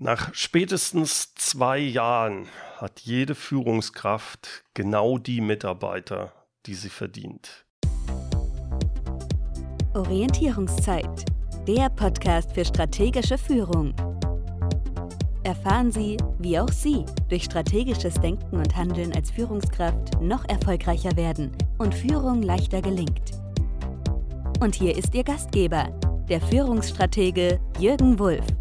Nach spätestens zwei Jahren hat jede Führungskraft genau die Mitarbeiter, die sie verdient. Orientierungszeit, der Podcast für strategische Führung. Erfahren Sie, wie auch Sie durch strategisches Denken und Handeln als Führungskraft noch erfolgreicher werden und Führung leichter gelingt. Und hier ist Ihr Gastgeber, der Führungsstratege Jürgen Wulff.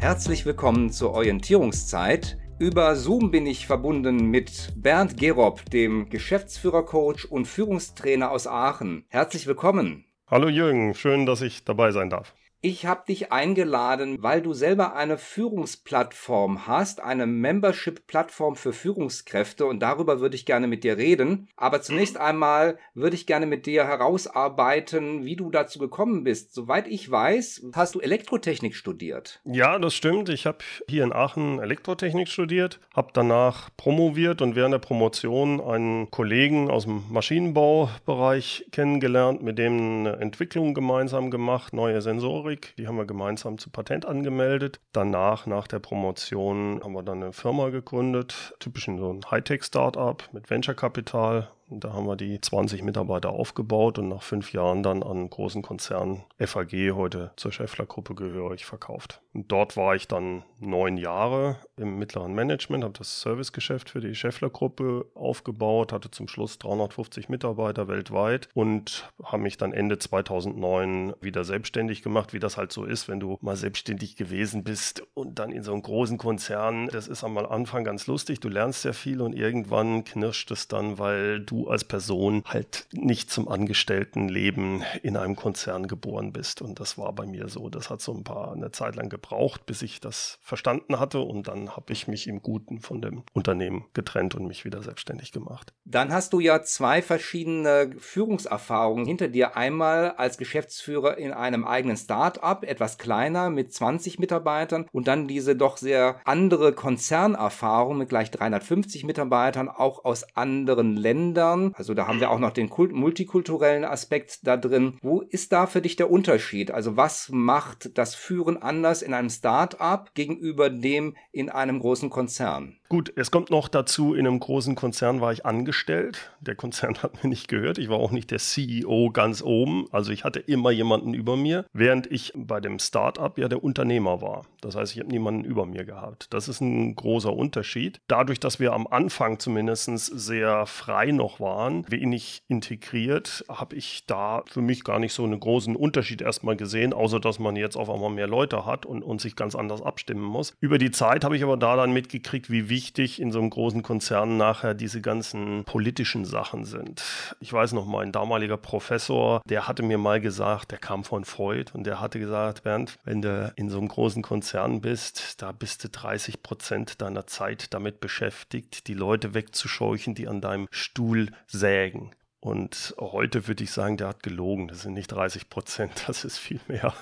Herzlich willkommen zur Orientierungszeit. Über Zoom bin ich verbunden mit Bernd Gerob, dem Geschäftsführercoach und Führungstrainer aus Aachen. Herzlich willkommen. Hallo Jürgen, schön, dass ich dabei sein darf. Ich habe dich eingeladen, weil du selber eine Führungsplattform hast, eine Membership-Plattform für Führungskräfte und darüber würde ich gerne mit dir reden. Aber zunächst einmal würde ich gerne mit dir herausarbeiten, wie du dazu gekommen bist. Soweit ich weiß, hast du Elektrotechnik studiert. Ja, das stimmt. Ich habe hier in Aachen Elektrotechnik studiert, habe danach promoviert und während der Promotion einen Kollegen aus dem Maschinenbaubereich kennengelernt, mit dem eine Entwicklung gemeinsam gemacht, neue Sensoren Sensorik. Die haben wir gemeinsam zu Patent angemeldet. Danach, nach der Promotion, haben wir dann eine Firma gegründet, typisch in so ein Hightech-Startup mit Venture-Kapital da haben wir die 20 Mitarbeiter aufgebaut und nach fünf Jahren dann an einen großen Konzern FAG, heute zur Scheffler-Gruppe gehörig, verkauft. Und dort war ich dann neun Jahre im mittleren Management, habe das Servicegeschäft für die Scheffler-Gruppe aufgebaut, hatte zum Schluss 350 Mitarbeiter weltweit und habe mich dann Ende 2009 wieder selbstständig gemacht, wie das halt so ist, wenn du mal selbstständig gewesen bist und dann in so einem großen Konzern. Das ist am Anfang ganz lustig, du lernst sehr viel und irgendwann knirscht es dann, weil du als Person halt nicht zum Angestelltenleben in einem Konzern geboren bist. Und das war bei mir so. Das hat so ein paar eine Zeit lang gebraucht, bis ich das verstanden hatte. Und dann habe ich mich im Guten von dem Unternehmen getrennt und mich wieder selbstständig gemacht. Dann hast du ja zwei verschiedene Führungserfahrungen hinter dir. Einmal als Geschäftsführer in einem eigenen Start-up, etwas kleiner mit 20 Mitarbeitern und dann diese doch sehr andere Konzernerfahrung mit gleich 350 Mitarbeitern, auch aus anderen Ländern Ländern. Also da haben wir auch noch den Kult multikulturellen Aspekt da drin. Wo ist da für dich der Unterschied? Also was macht das Führen anders in einem Start-up gegenüber dem in einem großen Konzern? Gut, es kommt noch dazu, in einem großen Konzern war ich angestellt. Der Konzern hat mir nicht gehört. Ich war auch nicht der CEO ganz oben. Also ich hatte immer jemanden über mir, während ich bei dem Startup ja der Unternehmer war. Das heißt, ich habe niemanden über mir gehabt. Das ist ein großer Unterschied. Dadurch, dass wir am Anfang zumindest sehr frei noch waren, wenig integriert, habe ich da für mich gar nicht so einen großen Unterschied erstmal gesehen, außer dass man jetzt auf einmal mehr Leute hat und, und sich ganz anders abstimmen muss. Über die Zeit habe ich aber da dann mitgekriegt, wie wichtig wichtig in so einem großen Konzern nachher diese ganzen politischen Sachen sind. Ich weiß noch, mein damaliger Professor, der hatte mir mal gesagt, der kam von Freud und der hatte gesagt, Bernd, wenn du in so einem großen Konzern bist, da bist du 30 Prozent deiner Zeit damit beschäftigt, die Leute wegzuscheuchen, die an deinem Stuhl sägen. Und heute würde ich sagen, der hat gelogen. Das sind nicht 30 Prozent, das ist viel mehr,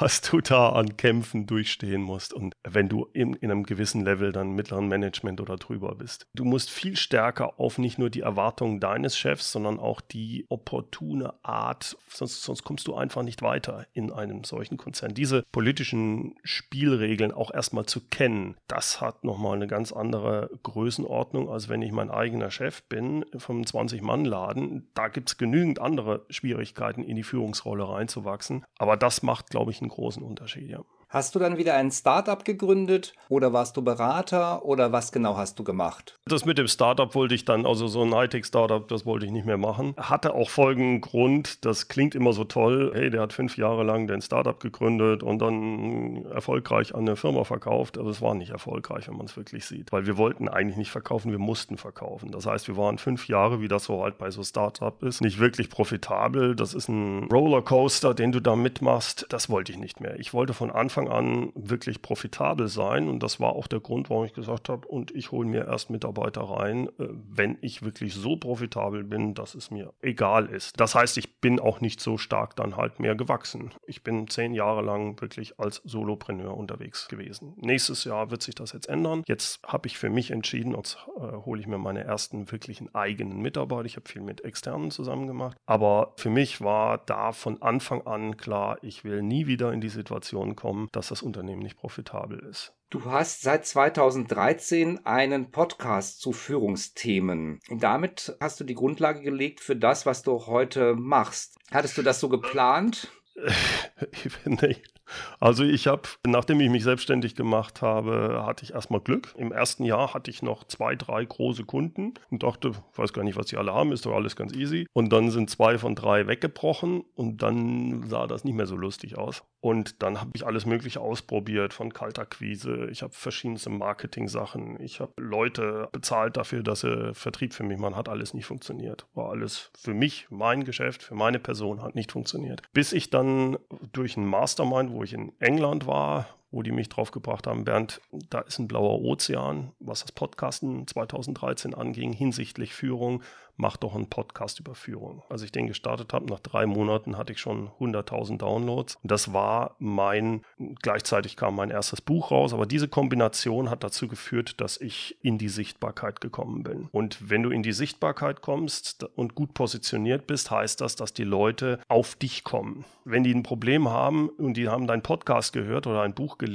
was du da an Kämpfen durchstehen musst. Und wenn du in, in, einem gewissen Level dann mittleren Management oder drüber bist. Du musst viel stärker auf nicht nur die Erwartungen deines Chefs, sondern auch die opportune Art, sonst, sonst kommst du einfach nicht weiter in einem solchen Konzern. Diese politischen Spielregeln auch erstmal zu kennen, das hat nochmal eine ganz andere Größenordnung, als wenn ich mein eigener Chef bin vom 20-Mann-Laden werden. Da gibt es genügend andere Schwierigkeiten, in die Führungsrolle reinzuwachsen. Aber das macht, glaube ich, einen großen Unterschied, ja. Hast du dann wieder ein Startup gegründet oder warst du Berater oder was genau hast du gemacht? Das mit dem Startup wollte ich dann, also so ein Hightech-Startup, das wollte ich nicht mehr machen. Hatte auch folgenden Grund, das klingt immer so toll, hey, der hat fünf Jahre lang den Startup gegründet und dann erfolgreich an eine Firma verkauft, aber es war nicht erfolgreich, wenn man es wirklich sieht, weil wir wollten eigentlich nicht verkaufen, wir mussten verkaufen. Das heißt, wir waren fünf Jahre, wie das so halt bei so Startup ist, nicht wirklich profitabel. Das ist ein Rollercoaster, den du da mitmachst. Das wollte ich nicht mehr. Ich wollte von Anfang Anfang an wirklich profitabel sein. Und das war auch der Grund, warum ich gesagt habe, und ich hole mir erst Mitarbeiter rein, äh, wenn ich wirklich so profitabel bin, dass es mir egal ist. Das heißt, ich bin auch nicht so stark dann halt mehr gewachsen. Ich bin zehn Jahre lang wirklich als Solopreneur unterwegs gewesen. Nächstes Jahr wird sich das jetzt ändern. Jetzt habe ich für mich entschieden, jetzt äh, hole ich mir meine ersten wirklichen eigenen Mitarbeiter. Ich habe viel mit externen zusammen gemacht. Aber für mich war da von Anfang an klar, ich will nie wieder in die Situation kommen, haben, dass das Unternehmen nicht profitabel ist. Du hast seit 2013 einen Podcast zu Führungsthemen. Und damit hast du die Grundlage gelegt für das, was du heute machst. Hattest du das so geplant? nee, also ich habe, nachdem ich mich selbstständig gemacht habe, hatte ich erstmal Glück. Im ersten Jahr hatte ich noch zwei, drei große Kunden und dachte, weiß gar nicht, was die alle haben, ist doch alles ganz easy. Und dann sind zwei von drei weggebrochen und dann sah das nicht mehr so lustig aus. Und dann habe ich alles Mögliche ausprobiert, von Kaltakquise. Ich habe verschiedenste Marketing-Sachen. Ich habe Leute bezahlt dafür, dass sie Vertrieb für mich machen. Hat alles nicht funktioniert. War alles für mich, mein Geschäft, für meine Person hat nicht funktioniert. Bis ich dann durch einen Mastermind, wo ich in England war, wo die mich drauf gebracht haben, Bernd, da ist ein blauer Ozean, was das Podcasten 2013 anging, hinsichtlich Führung mach doch einen Podcast über Führung. Als ich den gestartet habe, nach drei Monaten hatte ich schon 100.000 Downloads. Und das war mein, gleichzeitig kam mein erstes Buch raus, aber diese Kombination hat dazu geführt, dass ich in die Sichtbarkeit gekommen bin. Und wenn du in die Sichtbarkeit kommst und gut positioniert bist, heißt das, dass die Leute auf dich kommen. Wenn die ein Problem haben und die haben deinen Podcast gehört oder ein Buch gelesen,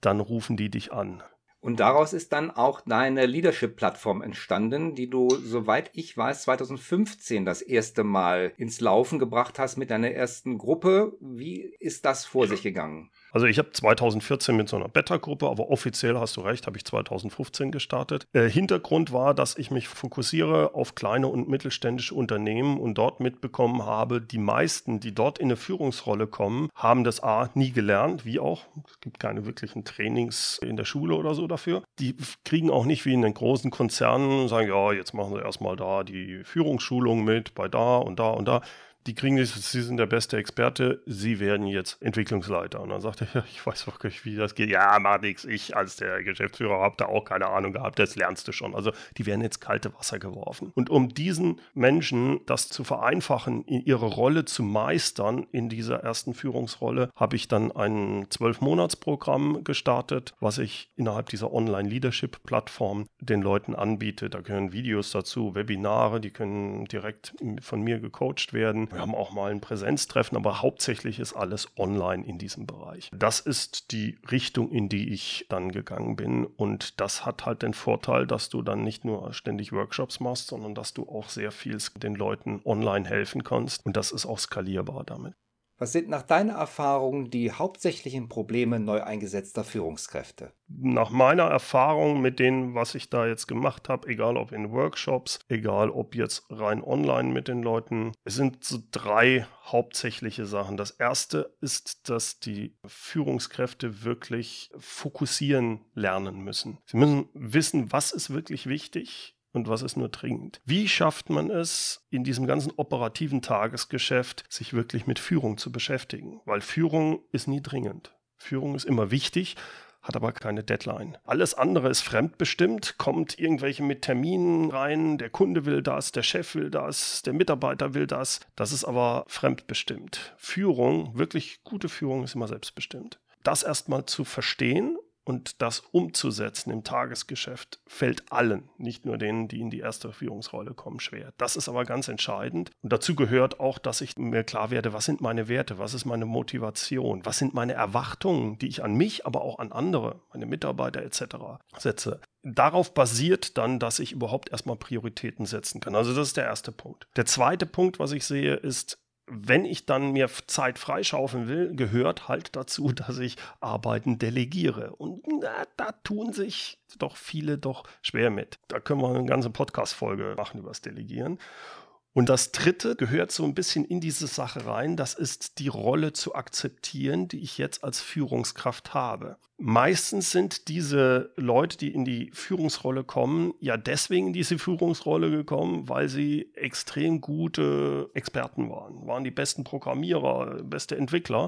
dann rufen die dich an. Und daraus ist dann auch deine Leadership-Plattform entstanden, die du, soweit ich weiß, 2015 das erste Mal ins Laufen gebracht hast mit deiner ersten Gruppe. Wie ist das vor sich gegangen? Also ich habe 2014 mit so einer Beta-Gruppe, aber offiziell hast du recht, habe ich 2015 gestartet. Äh, Hintergrund war, dass ich mich fokussiere auf kleine und mittelständische Unternehmen und dort mitbekommen habe, die meisten, die dort in eine Führungsrolle kommen, haben das A nie gelernt, wie auch. Es gibt keine wirklichen Trainings in der Schule oder so dafür. Die kriegen auch nicht wie in den großen Konzernen, sagen, ja, jetzt machen sie erstmal da die Führungsschulung mit, bei da und da und da die kriegen das, sie sind der beste Experte, sie werden jetzt Entwicklungsleiter. Und dann sagt er, ja, ich weiß wirklich, wie das geht. Ja, mach nix, ich als der Geschäftsführer habe da auch keine Ahnung gehabt, das lernst du schon. Also die werden jetzt kalte Wasser geworfen. Und um diesen Menschen das zu vereinfachen, in ihre Rolle zu meistern in dieser ersten Führungsrolle, habe ich dann ein Zwölf-Monats-Programm gestartet, was ich innerhalb dieser Online-Leadership-Plattform den Leuten anbiete. Da gehören Videos dazu, Webinare, die können direkt von mir gecoacht werden. Wir haben auch mal ein Präsenztreffen, aber hauptsächlich ist alles online in diesem Bereich. Das ist die Richtung, in die ich dann gegangen bin. Und das hat halt den Vorteil, dass du dann nicht nur ständig Workshops machst, sondern dass du auch sehr viel den Leuten online helfen kannst. Und das ist auch skalierbar damit. Was sind nach deiner Erfahrung die hauptsächlichen Probleme neu eingesetzter Führungskräfte? Nach meiner Erfahrung mit dem, was ich da jetzt gemacht habe, egal ob in Workshops, egal ob jetzt rein online mit den Leuten, es sind so drei hauptsächliche Sachen. Das erste ist, dass die Führungskräfte wirklich fokussieren lernen müssen. Sie müssen wissen, was ist wirklich wichtig und was ist nur dringend. Wie schafft man es, in diesem ganzen operativen Tagesgeschäft sich wirklich mit Führung zu beschäftigen? Weil Führung ist nie dringend. Führung ist immer wichtig, hat aber keine Deadline. Alles andere ist fremdbestimmt, kommt irgendwelche mit Terminen rein, der Kunde will das, der Chef will das, der Mitarbeiter will das. Das ist aber fremdbestimmt. Führung, wirklich gute Führung ist immer selbstbestimmt. Das erstmal zu verstehen und das umzusetzen im Tagesgeschäft fällt allen, nicht nur denen, die in die erste Führungsrolle kommen, schwer. Das ist aber ganz entscheidend. Und dazu gehört auch, dass ich mir klar werde, was sind meine Werte, was ist meine Motivation, was sind meine Erwartungen, die ich an mich, aber auch an andere, meine Mitarbeiter etc. setze. Darauf basiert dann, dass ich überhaupt erstmal Prioritäten setzen kann. Also das ist der erste Punkt. Der zweite Punkt, was ich sehe, ist, wenn ich dann mir Zeit freischaufeln will, gehört halt dazu, dass ich Arbeiten delegiere. Und na, da tun sich doch viele doch schwer mit. Da können wir eine ganze Podcast-Folge machen über das Delegieren. Und das dritte gehört so ein bisschen in diese Sache rein, das ist die Rolle zu akzeptieren, die ich jetzt als Führungskraft habe. Meistens sind diese Leute, die in die Führungsrolle kommen, ja deswegen in diese Führungsrolle gekommen, weil sie extrem gute Experten waren, waren die besten Programmierer, beste Entwickler.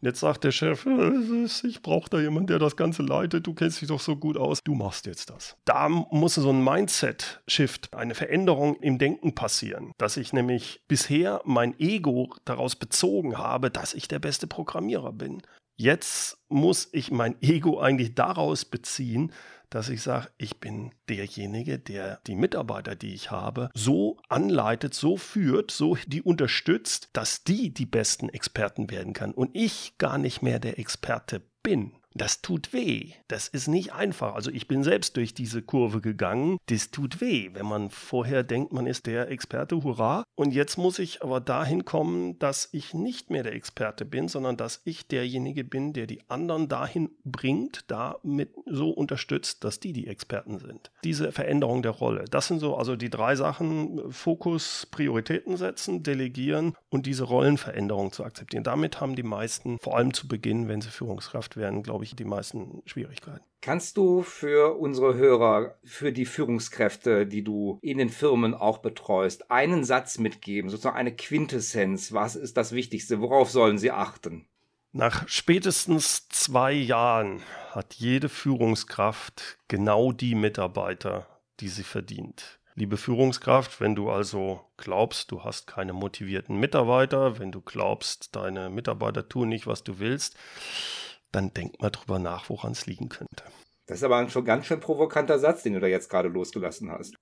Und jetzt sagt der Chef, äh, ich brauche da jemanden, der das Ganze leitet, du kennst dich doch so gut aus, du machst jetzt das. Da muss so ein Mindset-Shift, eine Veränderung im Denken passieren, dass ich nämlich bisher mein Ego daraus bezogen habe, dass ich der beste Programmierer bin. Jetzt muss ich mein Ego eigentlich daraus beziehen, dass ich sage, ich bin derjenige, der die Mitarbeiter, die ich habe, so anleitet, so führt, so die unterstützt, dass die die besten Experten werden kann und ich gar nicht mehr der Experte bin. Das tut weh. Das ist nicht einfach. Also ich bin selbst durch diese Kurve gegangen. Das tut weh, wenn man vorher denkt, man ist der Experte, hurra. Und jetzt muss ich aber dahin kommen, dass ich nicht mehr der Experte bin, sondern dass ich derjenige bin, der die anderen dahin bringt, damit so unterstützt, dass die die Experten sind. Diese Veränderung der Rolle. Das sind so also die drei Sachen. Fokus, Prioritäten setzen, delegieren und diese Rollenveränderung zu akzeptieren. Damit haben die meisten, vor allem zu Beginn, wenn sie Führungskraft werden, glaube ich, ich, die meisten Schwierigkeiten. Kannst du für unsere Hörer, für die Führungskräfte, die du in den Firmen auch betreust, einen Satz mitgeben, sozusagen eine Quintessenz? Was ist das Wichtigste? Worauf sollen sie achten? Nach spätestens zwei Jahren hat jede Führungskraft genau die Mitarbeiter, die sie verdient. Liebe Führungskraft, wenn du also glaubst, du hast keine motivierten Mitarbeiter, wenn du glaubst, deine Mitarbeiter tun nicht, was du willst, dann denk mal drüber nach, woran es liegen könnte. Das ist aber ein schon ganz schön provokanter Satz, den du da jetzt gerade losgelassen hast.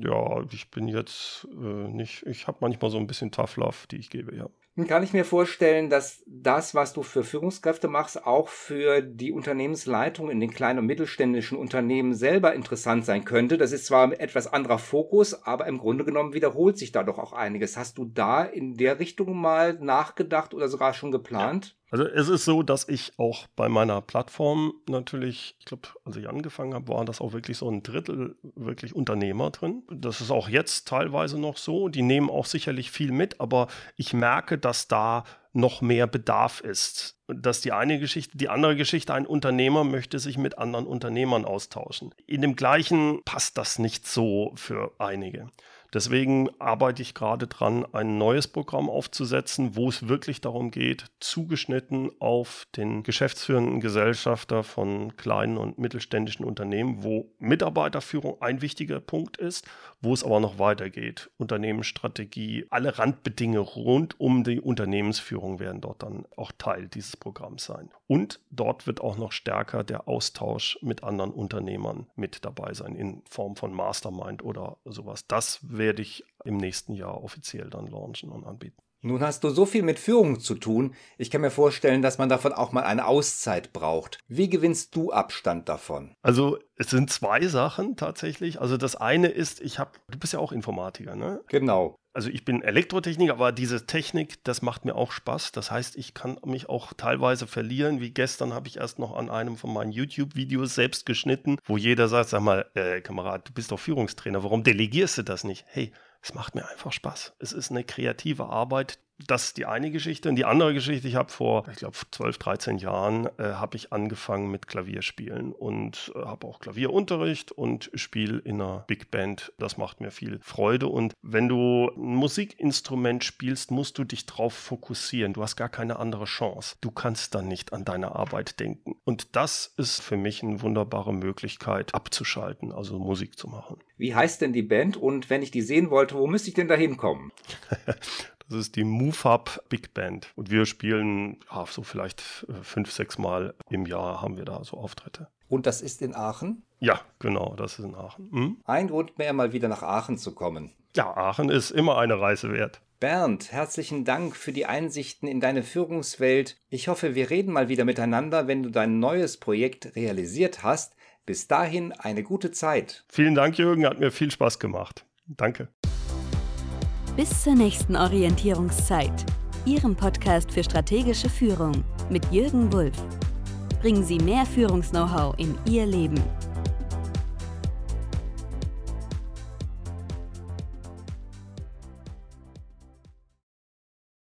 Ja, ich bin jetzt äh, nicht, ich habe manchmal so ein bisschen Tough Love, die ich gebe, ja. Dann kann ich mir vorstellen, dass das, was du für Führungskräfte machst, auch für die Unternehmensleitung in den kleinen und mittelständischen Unternehmen selber interessant sein könnte. Das ist zwar ein etwas anderer Fokus, aber im Grunde genommen wiederholt sich da doch auch einiges. Hast du da in der Richtung mal nachgedacht oder sogar schon geplant? Also es ist so, dass ich auch bei meiner Plattform natürlich, ich glaube, als ich angefangen habe, waren das auch wirklich so ein Drittel wirklich Unternehmer drin. Das ist auch jetzt teilweise noch so. Die nehmen auch sicherlich viel mit, aber ich merke, dass da noch mehr Bedarf ist. Das ist die eine Geschichte. Die andere Geschichte, ein Unternehmer möchte sich mit anderen Unternehmern austauschen. In dem gleichen passt das nicht so für einige. Deswegen arbeite ich gerade dran, ein neues Programm aufzusetzen, wo es wirklich darum geht, zugeschnitten auf den geschäftsführenden Gesellschafter von kleinen und mittelständischen Unternehmen, wo Mitarbeiterführung ein wichtiger Punkt ist, wo es aber noch weitergeht. Unternehmensstrategie, alle Randbedingungen rund um die Unternehmensführung werden dort dann auch Teil dieses Programms sein. Und dort wird auch noch stärker der Austausch mit anderen Unternehmern mit dabei sein, in Form von Mastermind oder sowas. Das werde ich im nächsten Jahr offiziell dann launchen und anbieten. Nun hast du so viel mit Führung zu tun. Ich kann mir vorstellen, dass man davon auch mal eine Auszeit braucht. Wie gewinnst du Abstand davon? Also es sind zwei Sachen tatsächlich. Also das eine ist, ich habe, du bist ja auch Informatiker, ne? Genau. Also ich bin Elektrotechniker, aber diese Technik, das macht mir auch Spaß. Das heißt, ich kann mich auch teilweise verlieren. Wie gestern habe ich erst noch an einem von meinen YouTube-Videos selbst geschnitten, wo jeder sagt, sag mal, äh, Kamerad, du bist doch Führungstrainer, warum delegierst du das nicht? Hey, es macht mir einfach Spaß. Es ist eine kreative Arbeit, das ist die eine Geschichte. Und die andere Geschichte, ich habe vor, ich glaube, 12, 13 Jahren, äh, habe ich angefangen mit Klavierspielen und äh, habe auch Klavierunterricht und spiele in einer Big Band. Das macht mir viel Freude. Und wenn du ein Musikinstrument spielst, musst du dich drauf fokussieren. Du hast gar keine andere Chance. Du kannst dann nicht an deine Arbeit denken. Und das ist für mich eine wunderbare Möglichkeit, abzuschalten, also Musik zu machen. Wie heißt denn die Band? Und wenn ich die sehen wollte, wo müsste ich denn da hinkommen? Das ist die MoveUp Big Band. Und wir spielen ja, so vielleicht äh, fünf, sechs Mal im Jahr haben wir da so Auftritte. Und das ist in Aachen? Ja, genau, das ist in Aachen. Hm? Ein Grund mehr, mal wieder nach Aachen zu kommen. Ja, Aachen ist immer eine Reise wert. Bernd, herzlichen Dank für die Einsichten in deine Führungswelt. Ich hoffe, wir reden mal wieder miteinander, wenn du dein neues Projekt realisiert hast. Bis dahin eine gute Zeit. Vielen Dank, Jürgen, hat mir viel Spaß gemacht. Danke. Bis zur nächsten Orientierungszeit, Ihrem Podcast für strategische Führung mit Jürgen Wulff. Bringen Sie mehr Führungs-Know-how in Ihr Leben.